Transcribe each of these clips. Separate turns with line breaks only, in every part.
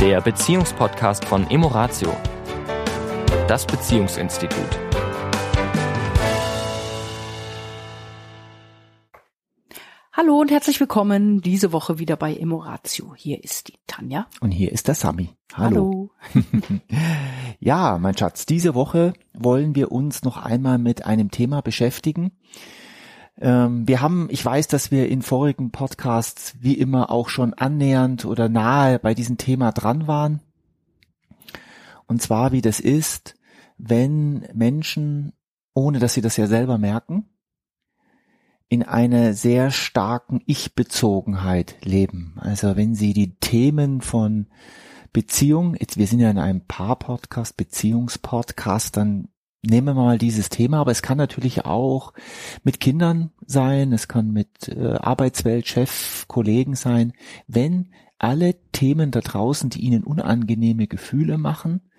der Beziehungspodcast von Emoratio, das Beziehungsinstitut.
Hallo und herzlich willkommen diese Woche wieder bei Emoratio. Hier ist die Tanja.
Und hier ist der Sami. Hallo.
Hallo.
ja, mein Schatz, diese Woche wollen wir uns noch einmal mit einem Thema beschäftigen. Ähm, wir haben, ich weiß, dass wir in vorigen Podcasts wie immer auch schon annähernd oder nahe bei diesem Thema dran waren. Und zwar, wie das ist, wenn Menschen, ohne dass sie das ja selber merken, in einer sehr starken Ich-Bezogenheit leben. Also wenn sie die Themen von Beziehung, jetzt, wir sind ja in einem Paar-Podcast, Beziehungspodcast, dann nehmen wir mal dieses Thema, aber es kann natürlich auch mit Kindern sein, es kann mit äh, Arbeitswelt, Chef, Kollegen sein, wenn alle Themen da draußen, die ihnen unangenehme Gefühle machen,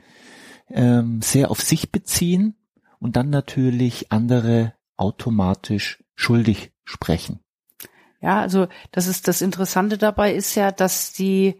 ähm, sehr auf sich beziehen und dann natürlich andere automatisch schuldig sprechen.
Ja, also das ist das Interessante dabei ist ja, dass die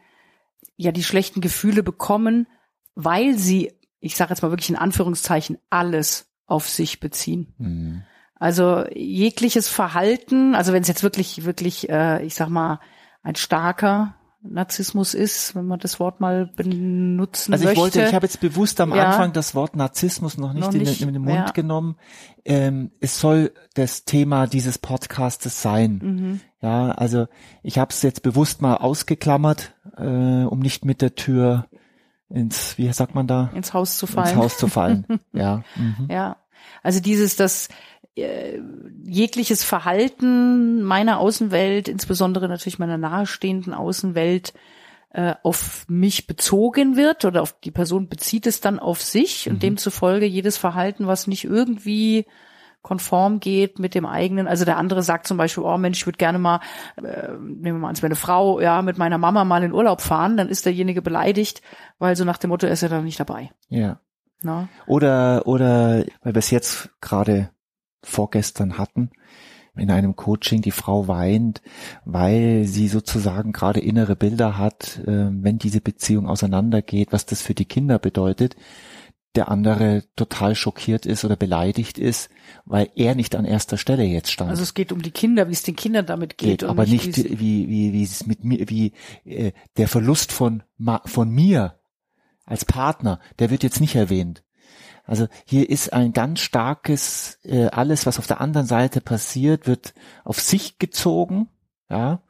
ja die schlechten Gefühle bekommen, weil sie, ich sage jetzt mal wirklich in Anführungszeichen, alles auf sich beziehen.
Mhm.
Also jegliches Verhalten, also wenn es jetzt wirklich, wirklich, äh, ich sag mal, ein starker Narzissmus ist, wenn man das Wort mal benutzen
Also ich
möchte.
wollte, ich habe jetzt bewusst am
Ja.
Anfang das Wort Narzissmus noch nicht,
Noch
in,
nicht,
den, in den Mund
ja.
genommen. Ähm, es soll das Thema dieses Podcastes sein.
mhm.
Ja, also ich habe es jetzt bewusst mal ausgeklammert, äh, um nicht mit der Tür ins, wie sagt man da,
ins Haus zu fallen.
ins Haus zu fallen. ja. Mhm.
Ja, also dieses, das äh, jegliches Verhalten meiner Außenwelt, insbesondere natürlich meiner nahestehenden Außenwelt, äh, auf mich bezogen wird oder auf die Person bezieht es dann auf sich und demzufolge jedes Verhalten, was nicht irgendwie konform geht mit dem eigenen, also der andere sagt zum Beispiel, oh Mensch, ich würde gerne mal, äh, nehmen wir mal an, es wäre eine Frau, ja, mit meiner Mama mal in Urlaub fahren, dann ist derjenige beleidigt, weil so nach dem Motto, er ist ja dann nicht dabei.
ja.
Ne?
Oder, oder, weil wir es jetzt gerade vorgestern hatten, in einem Coaching, die Frau weint, weil sie sozusagen gerade innere Bilder hat, äh, wenn diese Beziehung auseinandergeht, was das für die Kinder bedeutet. Der andere total schockiert ist oder beleidigt ist, weil er nicht an erster Stelle jetzt stand.
Also es geht um die Kinder, wie es den Kindern damit geht.
geht, aber nicht
wie es-
wie wie wie es mit mir wie äh, der Verlust von von mir als Partner, der wird jetzt nicht erwähnt. Also hier ist ein ganz starkes äh, alles, was auf der anderen Seite passiert, wird auf sich gezogen, ja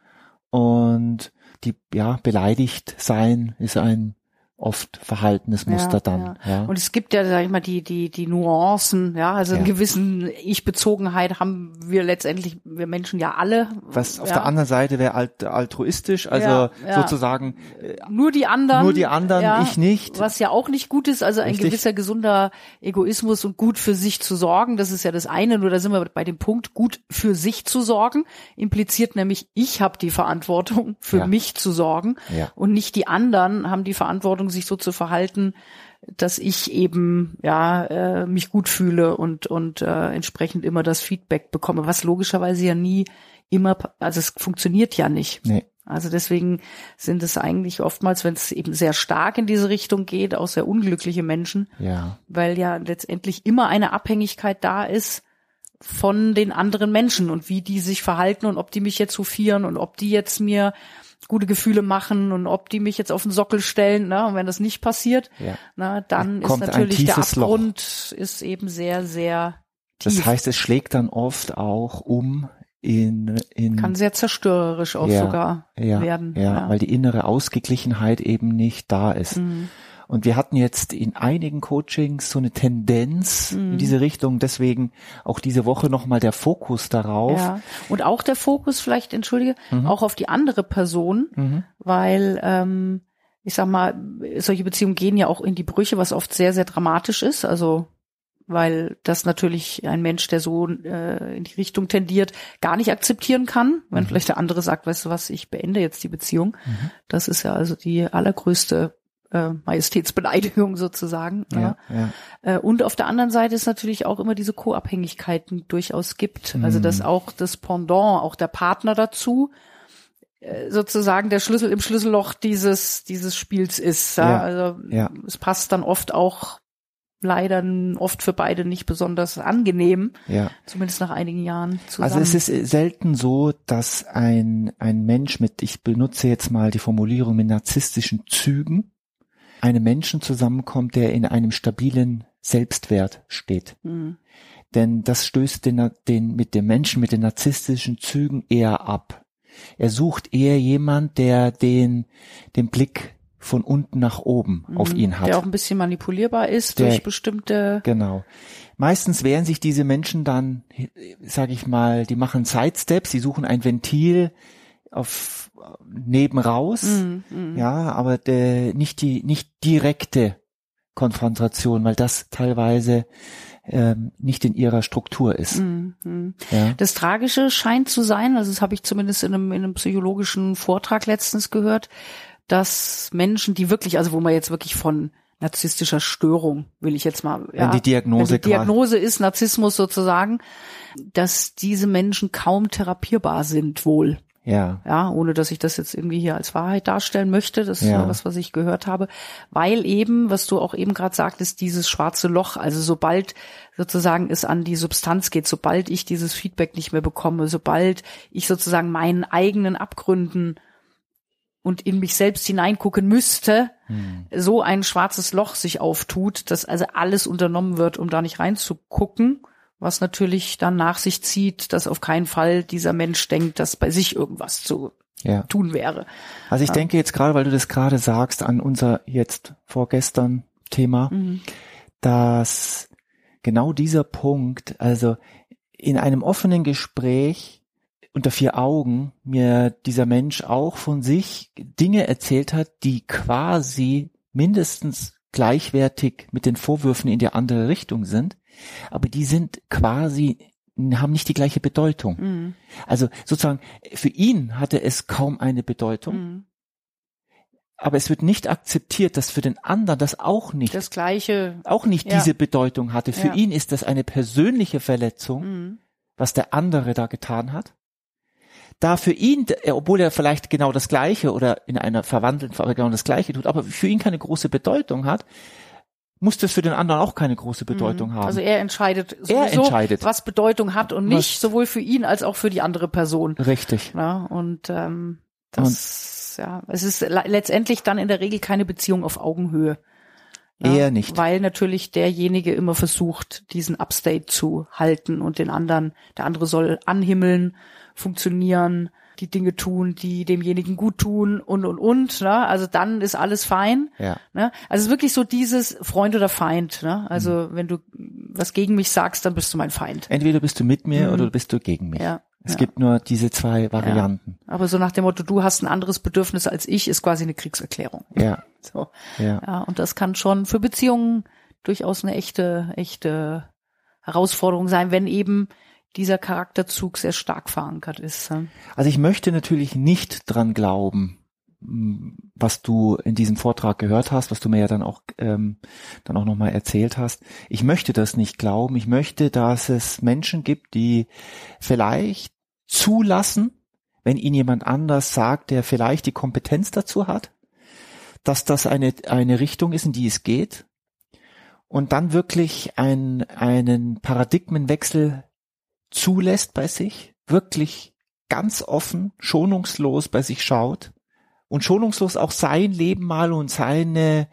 und die ja beleidigt sein ist ein oft verhaltenes Muster
Ja,
dann. Ja.
Und es gibt ja, sag ich mal, die, die, die Nuancen, ja, also einen
Ja.
gewissen Ich-Bezogenheit haben wir letztendlich, wir Menschen ja alle.
was auf
ja.
der anderen Seite wäre alt, altruistisch, also
Ja, ja.
sozusagen äh,
Nur die anderen.
nur die anderen,
ja,
ich nicht.
Was ja auch nicht gut ist, also ein
Richtig.
gewisser gesunder Egoismus und gut für sich zu sorgen, das ist ja das eine, nur da sind wir bei dem Punkt, gut für sich zu sorgen, impliziert nämlich, ich habe die Verantwortung, für
Ja.
mich zu sorgen
Ja.
und nicht die anderen haben die Verantwortung, sich so zu verhalten, dass ich eben ja äh, mich gut fühle und und äh, entsprechend immer das Feedback bekomme, was logischerweise ja nie immer, also es funktioniert ja nicht.
Nee.
Also deswegen sind es eigentlich oftmals, wenn es eben sehr stark in diese Richtung geht, auch sehr unglückliche Menschen,
Ja.
weil ja letztendlich immer eine Abhängigkeit da ist von den anderen Menschen und wie die sich verhalten und ob die mich jetzt hofieren und ob die jetzt mir gute Gefühle machen und ob die mich jetzt auf den Sockel stellen, ne? Und wenn das nicht passiert,
Ja.
na, dann
Da
ist natürlich der
tiefes Loch.
Abgrund ist eben sehr, sehr tief.
Das heißt, es schlägt dann oft auch um in, in
kann sehr zerstörerisch auch
Ja,
sogar
ja,
werden.
Ja, weil die innere Ausgeglichenheit eben nicht da ist.
Mhm.
Und wir hatten jetzt in einigen Coachings so eine Tendenz
Mhm.
in diese Richtung. Deswegen auch diese Woche nochmal der Fokus darauf.
Ja. Und auch der Fokus vielleicht, entschuldige,
Mhm.
auch auf die andere Person,
Mhm.
weil ähm, ich sag mal, solche Beziehungen gehen ja auch in die Brüche, was oft sehr, sehr dramatisch ist. Also weil das natürlich ein Mensch, der so äh, in die Richtung tendiert, gar nicht akzeptieren kann. Wenn vielleicht der andere sagt, weißt du was, ich beende jetzt die Beziehung. Das ist ja also die allergrößte äh, Majestätsbeleidigung sozusagen.
Ja, ja.
Äh, Und auf der anderen Seite ist natürlich auch immer diese Co-Abhängigkeiten durchaus gibt. Also dass auch das Pendant, auch der Partner dazu äh, sozusagen der Schlüssel im Schlüsselloch dieses dieses Spiels ist. Ja?
Ja,
Also es passt dann oft auch leider oft für beide nicht besonders angenehm,
Ja.
zumindest nach einigen Jahren zusammen.
Also es ist selten so, dass ein, ein Mensch mit, ich benutze jetzt mal die Formulierung mit narzisstischen Zügen, einem Menschen zusammenkommt, der in einem stabilen Selbstwert steht.
Hm.
Denn das stößt den, den, mit dem Menschen mit den narzisstischen Zügen eher ab. Er sucht eher jemand, der den, den Blick von unten nach oben auf
Mhm.
ihn hat.
Der auch ein bisschen manipulierbar ist
Der-
durch bestimmte
Genau. Meistens wehren sich diese Menschen dann, sage ich mal, die machen Sidesteps, sie suchen ein Ventil auf neben raus,
Mhm, mhm.
ja, aber der, nicht die nicht direkte Konfrontation, weil das teilweise ähm, nicht in ihrer Struktur ist.
Mhm, mhm.
Ja.
Das Tragische scheint zu sein, also das habe ich zumindest in einem, in einem psychologischen Vortrag letztens gehört, dass Menschen, die wirklich, also wo man jetzt wirklich von narzisstischer Störung, will ich jetzt mal, ja,
Wenn die Diagnose
wenn die Diagnose ist Narzissmus sozusagen, dass diese Menschen kaum therapierbar sind wohl.
Ja.
Ja, ohne dass ich das jetzt irgendwie hier als Wahrheit darstellen möchte. Das ist
Ja.
was, was ich gehört habe. Weil eben, was du auch eben gerade sagtest, dieses schwarze Loch, also sobald sozusagen es an die Substanz geht, sobald ich dieses Feedback nicht mehr bekomme, sobald ich sozusagen meinen eigenen Abgründen und in mich selbst hineingucken müsste,
Hm.
so ein schwarzes Loch sich auftut, dass also alles unternommen wird, um da nicht reinzugucken, was natürlich dann nach sich zieht, dass auf keinen Fall dieser Mensch denkt, dass bei sich irgendwas zu
Ja.
tun wäre.
Also ich denke jetzt gerade, weil du das gerade sagst, an unser jetzt vorgestern Thema,
Mhm.
dass genau dieser Punkt, also in einem offenen Gespräch unter vier Augen mir dieser Mensch auch von sich Dinge erzählt hat, die quasi mindestens gleichwertig mit den Vorwürfen in die andere Richtung sind, aber die sind quasi haben nicht die gleiche Bedeutung.
Mhm.
Also sozusagen für ihn hatte es kaum eine Bedeutung,
Mhm.
aber es wird nicht akzeptiert, dass für den anderen das auch nicht
Das gleiche.
auch nicht
Ja.
diese Bedeutung hatte. Für
Ja.
ihn ist das eine persönliche Verletzung,
Mhm.
was der andere da getan hat. Da für ihn, obwohl er vielleicht genau das Gleiche oder in einer verwandelten Form genau das Gleiche tut, aber für ihn keine große Bedeutung hat, muss das für den anderen auch keine große Bedeutung haben.
Also er entscheidet
Er entscheidet.
was Bedeutung hat und nicht,
Was-
sowohl für ihn als auch für die andere Person.
Richtig.
Ja, und ähm, das, ja, es ist le- letztendlich dann in der Regel keine Beziehung auf Augenhöhe. Ja,
Eher nicht.
Weil natürlich derjenige immer versucht, diesen Upstate zu halten und den anderen, der andere soll anhimmeln, funktionieren, die Dinge tun, die demjenigen gut tun und und und. Ne? Also dann ist alles fein.
Ja.
Ne? Also es ist wirklich so dieses Freund oder Feind. Ne? Also
Mhm.
wenn du was gegen mich sagst, dann bist du mein Feind.
Entweder bist du mit mir
Mhm.
oder bist du gegen mich.
Ja,
Es
ja.
gibt nur diese zwei Varianten.
Aber so nach dem Motto, du hast ein anderes Bedürfnis als ich, ist quasi eine Kriegserklärung.
Ja.
So.
Ja.
Ja, und das kann schon für Beziehungen durchaus eine echte, echte Herausforderung sein, wenn eben dieser Charakterzug sehr stark verankert ist.
Also ich möchte natürlich nicht dran glauben, m, was du in diesem Vortrag gehört hast, was du mir ja dann auch ähm, dann auch nochmal erzählt hast. Ich möchte das nicht glauben. Ich möchte, dass es Menschen gibt, die vielleicht zulassen, wenn ihnen jemand anders sagt, der vielleicht die Kompetenz dazu hat, dass das eine eine Richtung ist, in die es geht, und dann wirklich ein, einen Paradigmenwechsel zulässt bei sich, wirklich ganz offen, schonungslos bei sich schaut und schonungslos auch sein Leben mal und seine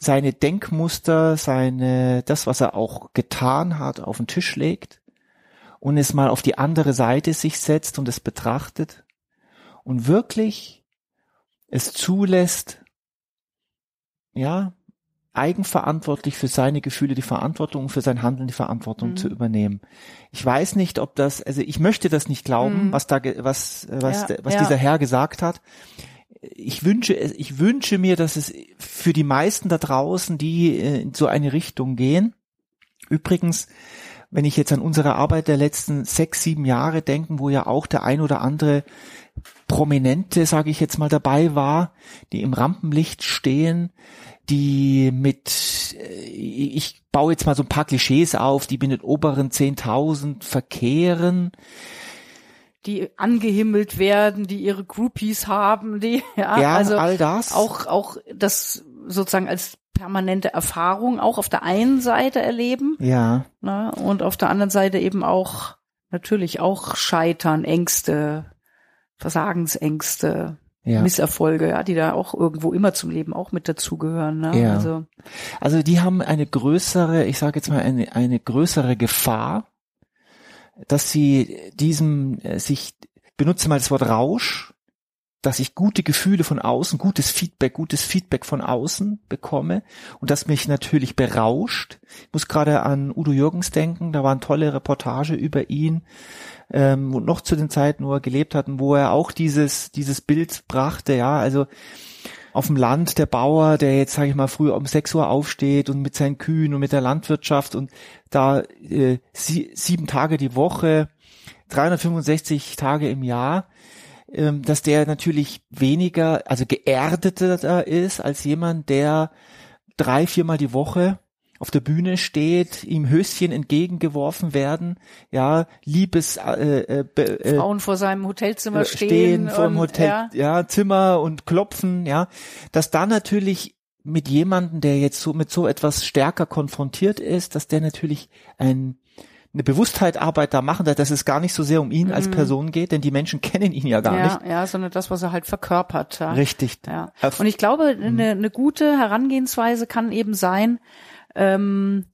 seine Denkmuster, seine das was er auch getan hat, auf den Tisch legt und es mal auf die andere Seite sich setzt und es betrachtet und wirklich es zulässt, ja, eigenverantwortlich für seine Gefühle die Verantwortung, für sein Handeln die Verantwortung
Mhm.
zu übernehmen. Ich weiß nicht, ob das, also ich möchte das nicht glauben,
Mhm.
was da, was, äh, was,
Ja,
was
ja.
dieser Herr gesagt hat. Ich wünsche ich wünsche mir, dass es für die meisten da draußen, die äh, in so eine Richtung gehen. Übrigens, wenn ich jetzt an unsere Arbeit der letzten sechs, sieben Jahre denken, wo ja auch der ein oder andere Prominente, sage ich jetzt mal, dabei war, die im Rampenlicht stehen, die mit, äh, ich baue jetzt mal so ein paar Klischees auf, die mit den oberen 10.000 verkehren,
die angehimmelt werden, die ihre Groupies haben, die ja,
Ja,
also
all das.
auch auch das sozusagen als permanente Erfahrung auch auf der einen Seite erleben
Ja,
ne, und auf der anderen Seite eben auch natürlich auch Scheitern, Ängste, Versagensängste,
ja.
Misserfolge, ja, die da auch irgendwo immer zum Leben auch mit dazugehören. Ne?
Ja.
Also
Also die haben eine größere, ich sage jetzt mal eine, eine größere Gefahr, dass sie diesem äh, sich benutze mal das Wort Rausch, dass ich gute Gefühle von außen, gutes Feedback, gutes Feedback von außen bekomme und das mich natürlich berauscht. Ich muss gerade an Udo Jürgens denken, da war eine tolle Reportage über ihn ähm, und noch zu den Zeiten, wo er gelebt hat und wo er auch dieses dieses Bild brachte, ja, also auf dem Land der Bauer, der jetzt, sage ich mal, früh um 6 Uhr aufsteht und mit seinen Kühen und mit der Landwirtschaft und da äh, sie, sieben Tage die Woche, 365 Tage im Jahr, dass der natürlich weniger, also geerdeter ist als jemand, der drei, viermal die Woche auf der Bühne steht, ihm Höschen entgegengeworfen werden, ja, Liebes äh, äh, äh,
Frauen vor seinem Hotelzimmer
äh,
stehen,
vor dem Hotel,
ja,
ja. Zimmer und klopfen, ja, dass da natürlich mit jemandem, der jetzt so mit so etwas stärker konfrontiert ist, dass der natürlich ein eine Bewusstheit Arbeit da machen, dass es gar nicht so sehr um ihn als Person geht, denn die Menschen kennen ihn ja gar
Mhm. ja,
nicht.
ja, sondern das, was er halt verkörpert. Ja.
Richtig.
Ja. Und ich glaube, eine, eine gute Herangehensweise kann eben sein, ähm,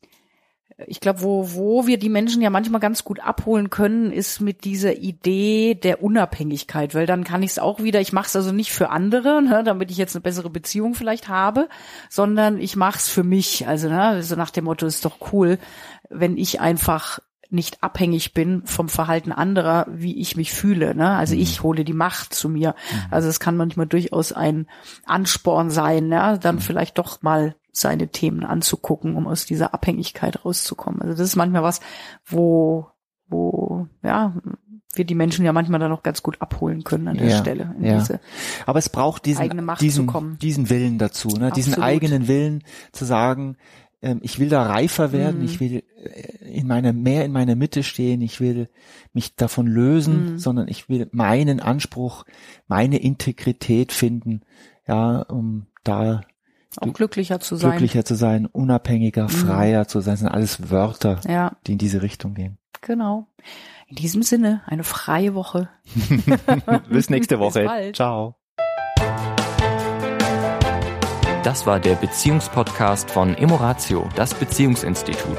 ich glaube, wo, wo wir die Menschen ja manchmal ganz gut abholen können, ist mit dieser Idee der Unabhängigkeit, weil dann kann ich es auch wieder, ich mache es also nicht für andere, ne, damit ich jetzt eine bessere Beziehung vielleicht habe, sondern ich mache es für mich. Also ne, so nach dem Motto ist doch cool, wenn ich einfach nicht abhängig bin vom Verhalten anderer, wie ich mich fühle. Ne? Also ich hole die Macht zu mir. Also es kann manchmal durchaus ein Ansporn sein, ja? dann vielleicht doch mal seine Themen anzugucken, um aus dieser Abhängigkeit rauszukommen. Also das ist manchmal was, wo, wo, ja, wir die Menschen ja manchmal dann auch ganz gut abholen können an der
Ja,
Stelle.
Ja. Aber es braucht diesen,
eigene Macht zu
diesen,
kommen.
diesen Willen dazu, ne? diesen eigenen Willen zu sagen, ähm, ich will da reifer werden,
Mhm.
ich will in meiner, mehr in meiner Mitte stehen, ich will mich davon lösen,
Mhm.
sondern ich will meinen Anspruch, meine Integrität finden, ja, um da
auch glücklicher zu sein.
glücklicher zu sein, unabhängiger, freier zu sein. Das sind alles Wörter,
Ja,
die in diese Richtung gehen.
genau. In diesem Sinne, eine freie Woche.
Bis nächste
Bis
Woche.
bald.
Ciao.
Das war der Beziehungspodcast von Emoratio, das Beziehungsinstitut.